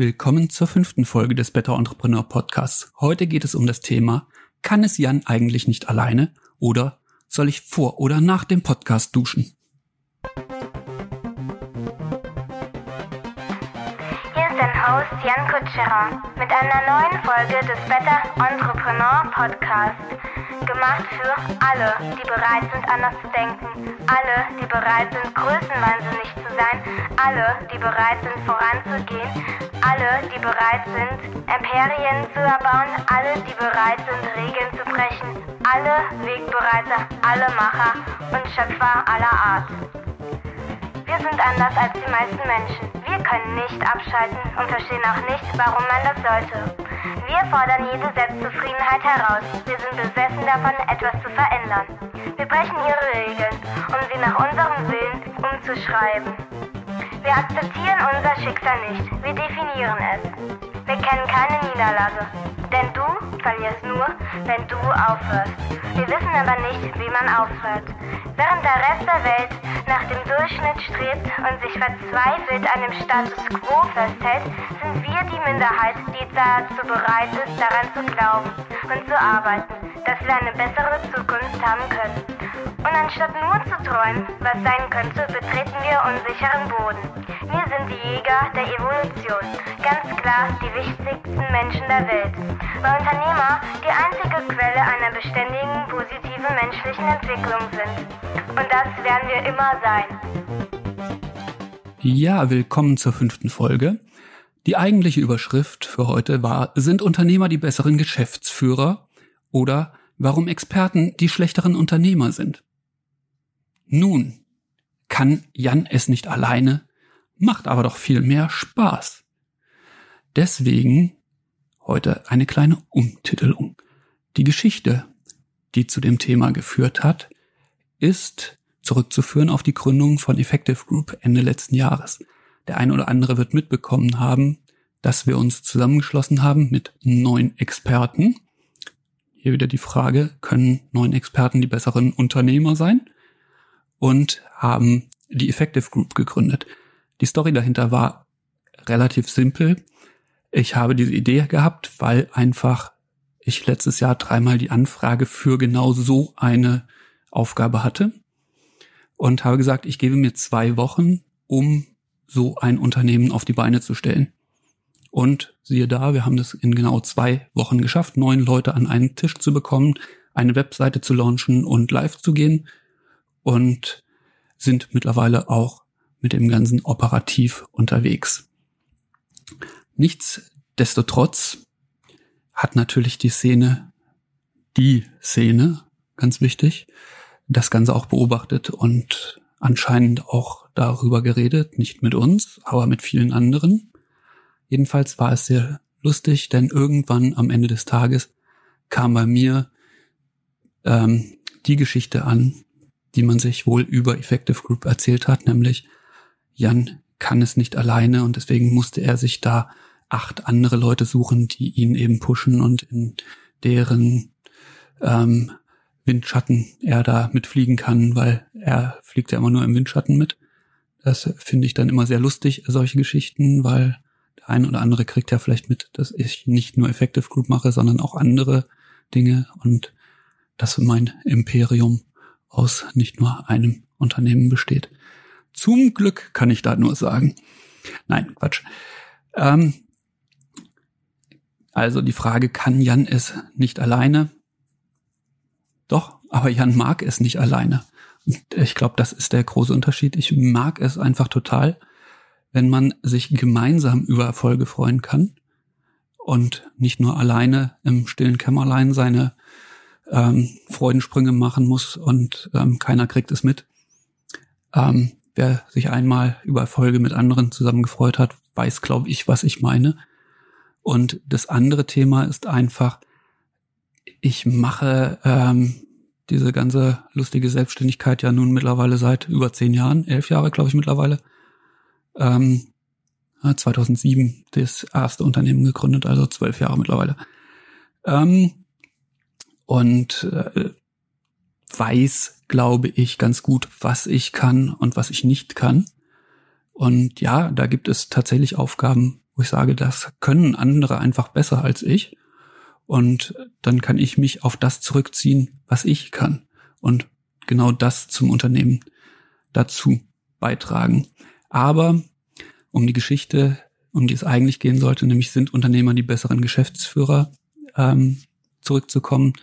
Willkommen zur fünften Folge des Better Entrepreneur Podcasts. Heute geht es um das Thema, kann es Jan eigentlich nicht alleine oder soll ich vor oder nach dem Podcast duschen? Hier ist dein Host Jan Kutscherer mit einer neuen Folge des Better Entrepreneur Podcasts. Gemacht für alle, die bereit sind, anders zu denken, alle, die bereit sind, größenwahnsinnig zu sein, alle, die bereit sind, voranzugehen, alle, die bereit sind, Imperien zu erbauen, alle, die bereit sind, Regeln zu brechen, alle Wegbereiter, alle Macher und Schöpfer aller Art. Wir sind anders als die meisten Menschen. Wir können nicht abschalten und verstehen auch nicht, warum man das sollte. Wir fordern jede Selbstzufriedenheit heraus. Wir sind besessen davon, etwas zu verändern. Wir brechen ihre Regeln, um sie nach unserem Willen umzuschreiben. Wir akzeptieren unser Schicksal nicht. Wir definieren es. Wir kennen keine Niederlage. Denn du verlierst nur, wenn du aufhörst. Wir wissen aber nicht, wie man aufhört. Während der Rest der Welt nach dem Durchschnitt strebt und sich verzweifelt an dem Status quo festhält, sind wir die Minderheit, die dazu bereit ist, daran zu glauben und zu arbeiten, dass wir eine bessere Zukunft haben können. Anstatt nur zu träumen, was sein könnte, betreten wir unsicheren Boden. Wir sind die Jäger der Evolution. Ganz klar die wichtigsten Menschen der Welt. Weil Unternehmer die einzige Quelle einer beständigen, positiven menschlichen Entwicklung sind. Und das werden wir immer sein. Ja, willkommen zur fünften Folge. Die eigentliche Überschrift für heute war, sind Unternehmer die besseren Geschäftsführer oder warum Experten die schlechteren Unternehmer sind? Nun, kann Jan es nicht alleine, macht aber doch viel mehr Spaß. Deswegen heute eine kleine Umtitelung. Die Geschichte, die zu dem Thema geführt hat, ist zurückzuführen auf die Gründung von Effective Group Ende letzten Jahres. Der ein oder andere wird mitbekommen haben, dass wir uns zusammengeschlossen haben mit neun Experten. Hier wieder die Frage, können neun Experten die besseren Unternehmer sein? Und haben die Effective Group gegründet. Die Story dahinter war relativ simpel. Ich habe diese Idee gehabt, weil einfach ich letztes Jahr dreimal die Anfrage für genau so eine Aufgabe hatte und habe gesagt, ich gebe mir zwei Wochen, um so ein Unternehmen auf die Beine zu stellen. Und siehe da, wir haben das in genau zwei Wochen geschafft, neun Leute an einen Tisch zu bekommen, eine Webseite zu launchen und live zu gehen und sind mittlerweile auch mit dem Ganzen operativ unterwegs. Nichtsdestotrotz hat natürlich die Szene, die Szene, ganz wichtig, das Ganze auch beobachtet und anscheinend auch darüber geredet, nicht mit uns, aber mit vielen anderen. Jedenfalls war es sehr lustig, denn irgendwann am Ende des Tages kam bei mir ähm, die Geschichte an, die man sich wohl über Effective Group erzählt hat, nämlich Jan kann es nicht alleine und deswegen musste er sich da acht andere Leute suchen, die ihn eben pushen und in deren ähm, Windschatten er da mitfliegen kann, weil er fliegt ja immer nur im Windschatten mit. Das finde ich dann immer sehr lustig, solche Geschichten, weil der eine oder andere kriegt ja vielleicht mit, dass ich nicht nur Effective Group mache, sondern auch andere Dinge und dass mein Imperium aus nicht nur einem Unternehmen besteht. Zum Glück kann ich da nur sagen. Nein, Quatsch. Ähm, also die Frage, kann Jan es nicht alleine? Doch, aber Jan mag es nicht alleine. Und ich glaube, das ist der große Unterschied. Ich mag es einfach total, wenn man sich gemeinsam über Erfolge freuen kann und nicht nur alleine im stillen Kämmerlein seine ähm, Freudensprünge machen muss und ähm, keiner kriegt es mit. Ähm, wer sich einmal über Erfolge mit anderen zusammengefreut hat, weiß, glaube ich, was ich meine. Und das andere Thema ist einfach, ich mache ähm, diese ganze lustige Selbstständigkeit ja nun mittlerweile seit über zehn Jahren, elf Jahre, glaube ich, mittlerweile. Ähm, 2007 das erste Unternehmen gegründet, also zwölf Jahre mittlerweile. Ähm, und äh, weiß, glaube ich, ganz gut, was ich kann und was ich nicht kann. Und ja, da gibt es tatsächlich Aufgaben, wo ich sage, das können andere einfach besser als ich. Und dann kann ich mich auf das zurückziehen, was ich kann. Und genau das zum Unternehmen dazu beitragen. Aber um die Geschichte, um die es eigentlich gehen sollte, nämlich sind Unternehmer die besseren Geschäftsführer, ähm, zurückzukommen.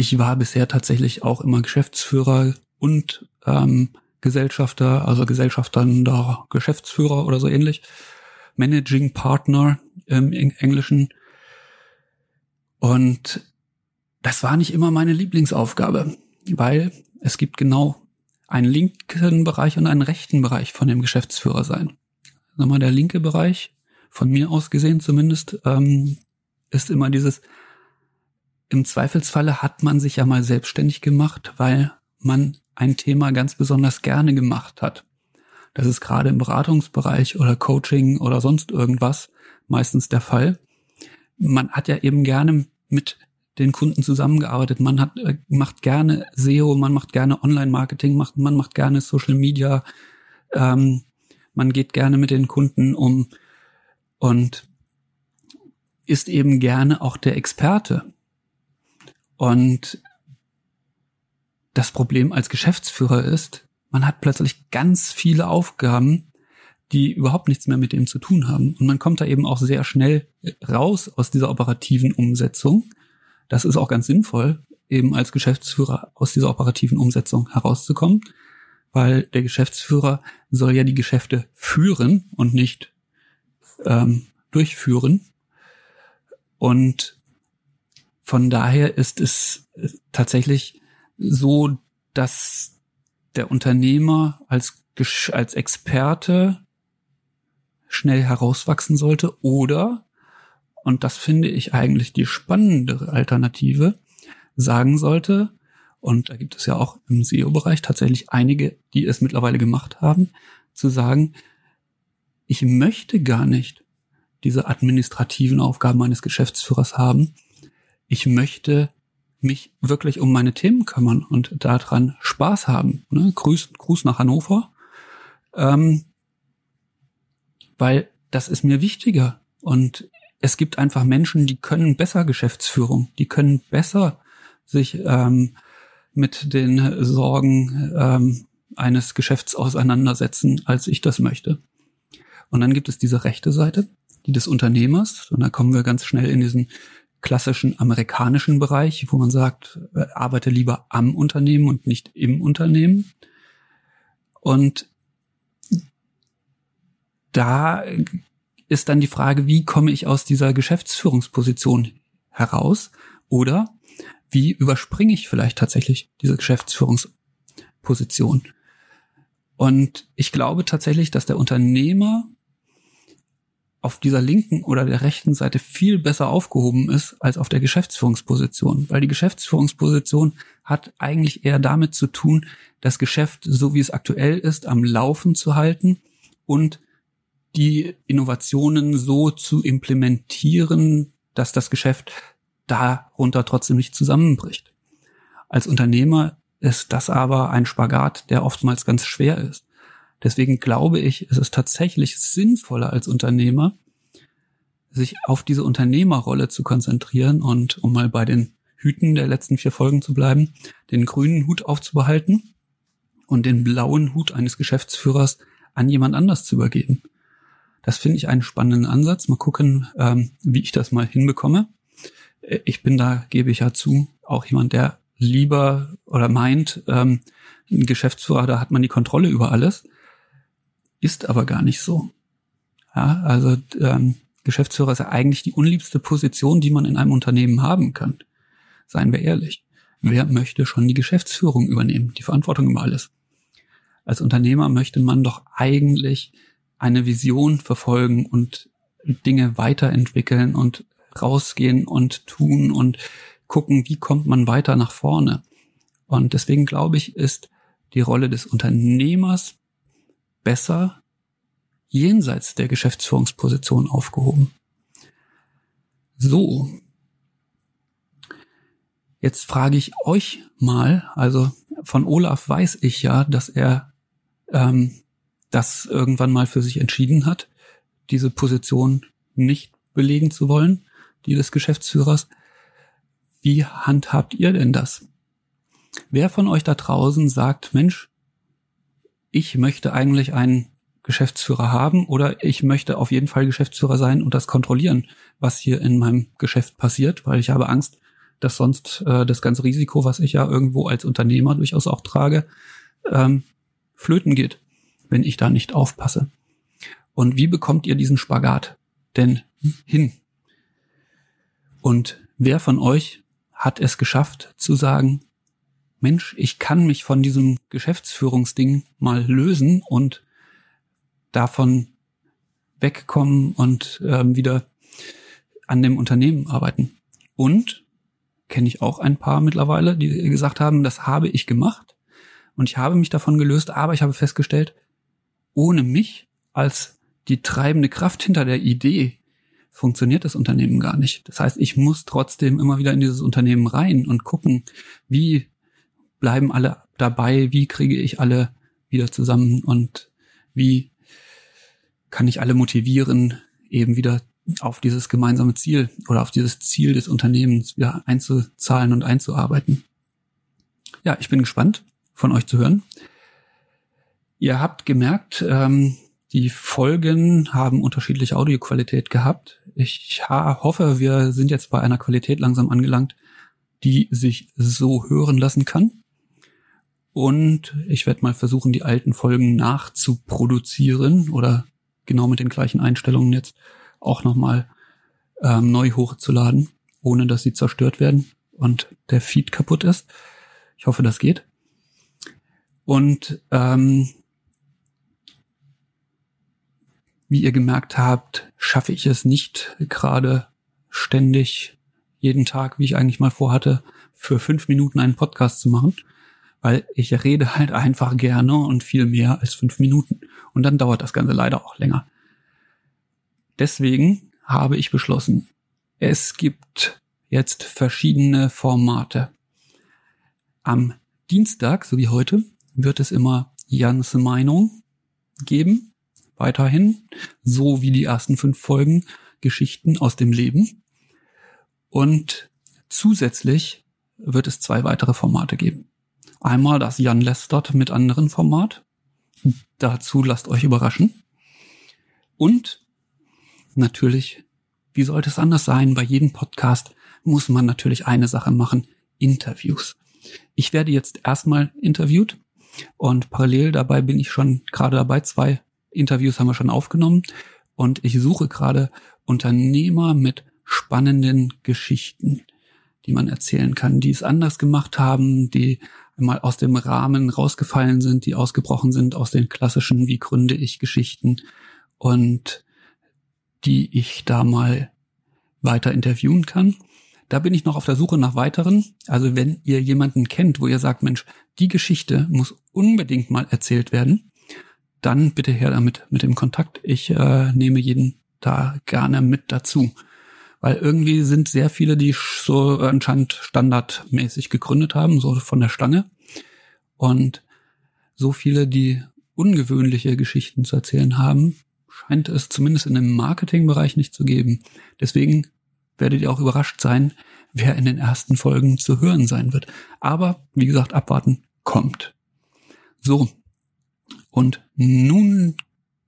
Ich war bisher tatsächlich auch immer Geschäftsführer und ähm, Gesellschafter, also Gesellschafter, Geschäftsführer oder so ähnlich. Managing Partner im Englischen. Und das war nicht immer meine Lieblingsaufgabe, weil es gibt genau einen linken Bereich und einen rechten Bereich von dem Geschäftsführer sein. Nochmal der linke Bereich, von mir aus gesehen zumindest, ähm, ist immer dieses, im Zweifelsfalle hat man sich ja mal selbstständig gemacht, weil man ein Thema ganz besonders gerne gemacht hat. Das ist gerade im Beratungsbereich oder Coaching oder sonst irgendwas meistens der Fall. Man hat ja eben gerne mit den Kunden zusammengearbeitet. Man hat, äh, macht gerne SEO, man macht gerne Online-Marketing, macht, man macht gerne Social Media. Ähm, man geht gerne mit den Kunden um und ist eben gerne auch der Experte. Und das Problem als Geschäftsführer ist, man hat plötzlich ganz viele Aufgaben, die überhaupt nichts mehr mit dem zu tun haben. Und man kommt da eben auch sehr schnell raus aus dieser operativen Umsetzung. Das ist auch ganz sinnvoll, eben als Geschäftsführer aus dieser operativen Umsetzung herauszukommen, weil der Geschäftsführer soll ja die Geschäfte führen und nicht ähm, durchführen. Und von daher ist es tatsächlich so, dass der Unternehmer als, als Experte schnell herauswachsen sollte oder, und das finde ich eigentlich die spannendere Alternative, sagen sollte, und da gibt es ja auch im SEO-Bereich tatsächlich einige, die es mittlerweile gemacht haben, zu sagen, ich möchte gar nicht diese administrativen Aufgaben meines Geschäftsführers haben. Ich möchte mich wirklich um meine Themen kümmern und daran Spaß haben. Ne? Gruß, Gruß nach Hannover. Ähm, weil das ist mir wichtiger. Und es gibt einfach Menschen, die können besser Geschäftsführung, die können besser sich ähm, mit den Sorgen ähm, eines Geschäfts auseinandersetzen, als ich das möchte. Und dann gibt es diese rechte Seite, die des Unternehmers. Und da kommen wir ganz schnell in diesen klassischen amerikanischen Bereich, wo man sagt, äh, arbeite lieber am Unternehmen und nicht im Unternehmen. Und da ist dann die Frage, wie komme ich aus dieser Geschäftsführungsposition heraus? Oder wie überspringe ich vielleicht tatsächlich diese Geschäftsführungsposition? Und ich glaube tatsächlich, dass der Unternehmer auf dieser linken oder der rechten Seite viel besser aufgehoben ist als auf der Geschäftsführungsposition, weil die Geschäftsführungsposition hat eigentlich eher damit zu tun, das Geschäft, so wie es aktuell ist, am Laufen zu halten und die Innovationen so zu implementieren, dass das Geschäft darunter trotzdem nicht zusammenbricht. Als Unternehmer ist das aber ein Spagat, der oftmals ganz schwer ist. Deswegen glaube ich, es ist tatsächlich sinnvoller als Unternehmer, sich auf diese Unternehmerrolle zu konzentrieren und um mal bei den Hüten der letzten vier Folgen zu bleiben, den grünen Hut aufzubehalten und den blauen Hut eines Geschäftsführers an jemand anders zu übergeben. Das finde ich einen spannenden Ansatz. Mal gucken, ähm, wie ich das mal hinbekomme. Ich bin da, gebe ich ja zu, auch jemand, der lieber oder meint, ähm, ein Geschäftsführer, da hat man die Kontrolle über alles. Ist aber gar nicht so. Ja, also ähm, Geschäftsführer ist ja eigentlich die unliebste Position, die man in einem Unternehmen haben kann. Seien wir ehrlich. Wer möchte schon die Geschäftsführung übernehmen, die Verantwortung über alles? Als Unternehmer möchte man doch eigentlich eine Vision verfolgen und Dinge weiterentwickeln und rausgehen und tun und gucken, wie kommt man weiter nach vorne. Und deswegen glaube ich, ist die Rolle des Unternehmers besser jenseits der Geschäftsführungsposition aufgehoben. So. Jetzt frage ich euch mal, also von Olaf weiß ich ja, dass er ähm, das irgendwann mal für sich entschieden hat, diese Position nicht belegen zu wollen, die des Geschäftsführers. Wie handhabt ihr denn das? Wer von euch da draußen sagt, Mensch, ich möchte eigentlich einen Geschäftsführer haben oder ich möchte auf jeden Fall Geschäftsführer sein und das kontrollieren, was hier in meinem Geschäft passiert, weil ich habe Angst, dass sonst äh, das ganze Risiko, was ich ja irgendwo als Unternehmer durchaus auch trage, ähm, flöten geht, wenn ich da nicht aufpasse. Und wie bekommt ihr diesen Spagat denn hin? Und wer von euch hat es geschafft zu sagen, Mensch, ich kann mich von diesem Geschäftsführungsding mal lösen und davon wegkommen und ähm, wieder an dem Unternehmen arbeiten. Und kenne ich auch ein paar mittlerweile, die gesagt haben, das habe ich gemacht und ich habe mich davon gelöst, aber ich habe festgestellt, ohne mich als die treibende Kraft hinter der Idee funktioniert das Unternehmen gar nicht. Das heißt, ich muss trotzdem immer wieder in dieses Unternehmen rein und gucken, wie bleiben alle dabei, wie kriege ich alle wieder zusammen und wie kann ich alle motivieren, eben wieder auf dieses gemeinsame Ziel oder auf dieses Ziel des Unternehmens wieder einzuzahlen und einzuarbeiten. Ja, ich bin gespannt, von euch zu hören. Ihr habt gemerkt, ähm, die Folgen haben unterschiedliche Audioqualität gehabt. Ich hoffe, wir sind jetzt bei einer Qualität langsam angelangt, die sich so hören lassen kann. Und ich werde mal versuchen, die alten Folgen nachzuproduzieren oder genau mit den gleichen Einstellungen jetzt auch nochmal ähm, neu hochzuladen, ohne dass sie zerstört werden und der Feed kaputt ist. Ich hoffe, das geht. Und ähm, wie ihr gemerkt habt, schaffe ich es nicht gerade ständig jeden Tag, wie ich eigentlich mal vorhatte, für fünf Minuten einen Podcast zu machen, weil ich rede halt einfach gerne und viel mehr als fünf Minuten. Und dann dauert das Ganze leider auch länger. Deswegen habe ich beschlossen, es gibt jetzt verschiedene Formate. Am Dienstag, so wie heute, wird es immer Jans Meinung geben. Weiterhin, so wie die ersten fünf Folgen, Geschichten aus dem Leben. Und zusätzlich wird es zwei weitere Formate geben. Einmal das Jan Lestert mit anderen Format. Dazu lasst euch überraschen. Und natürlich, wie sollte es anders sein, bei jedem Podcast muss man natürlich eine Sache machen, Interviews. Ich werde jetzt erstmal interviewt und parallel dabei bin ich schon gerade dabei, zwei Interviews haben wir schon aufgenommen und ich suche gerade Unternehmer mit spannenden Geschichten, die man erzählen kann, die es anders gemacht haben, die mal aus dem Rahmen rausgefallen sind, die ausgebrochen sind aus den klassischen Wie gründe ich Geschichten und die ich da mal weiter interviewen kann. Da bin ich noch auf der Suche nach weiteren. Also wenn ihr jemanden kennt, wo ihr sagt, Mensch, die Geschichte muss unbedingt mal erzählt werden, dann bitte her damit mit dem Kontakt. Ich äh, nehme jeden da gerne mit dazu. Weil irgendwie sind sehr viele, die so anscheinend standardmäßig gegründet haben, so von der Stange. Und so viele, die ungewöhnliche Geschichten zu erzählen haben, scheint es zumindest in dem Marketingbereich nicht zu geben. Deswegen werdet ihr auch überrascht sein, wer in den ersten Folgen zu hören sein wird. Aber wie gesagt, abwarten kommt. So. Und nun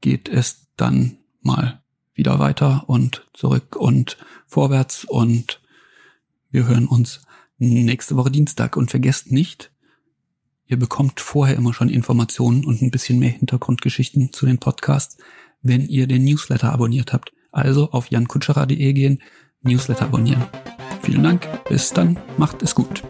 geht es dann mal wieder weiter und zurück und vorwärts und wir hören uns nächste Woche Dienstag und vergesst nicht, ihr bekommt vorher immer schon Informationen und ein bisschen mehr Hintergrundgeschichten zu den Podcasts wenn ihr den Newsletter abonniert habt. Also auf jankutscherer.de gehen, Newsletter abonnieren. Vielen Dank, bis dann, macht es gut.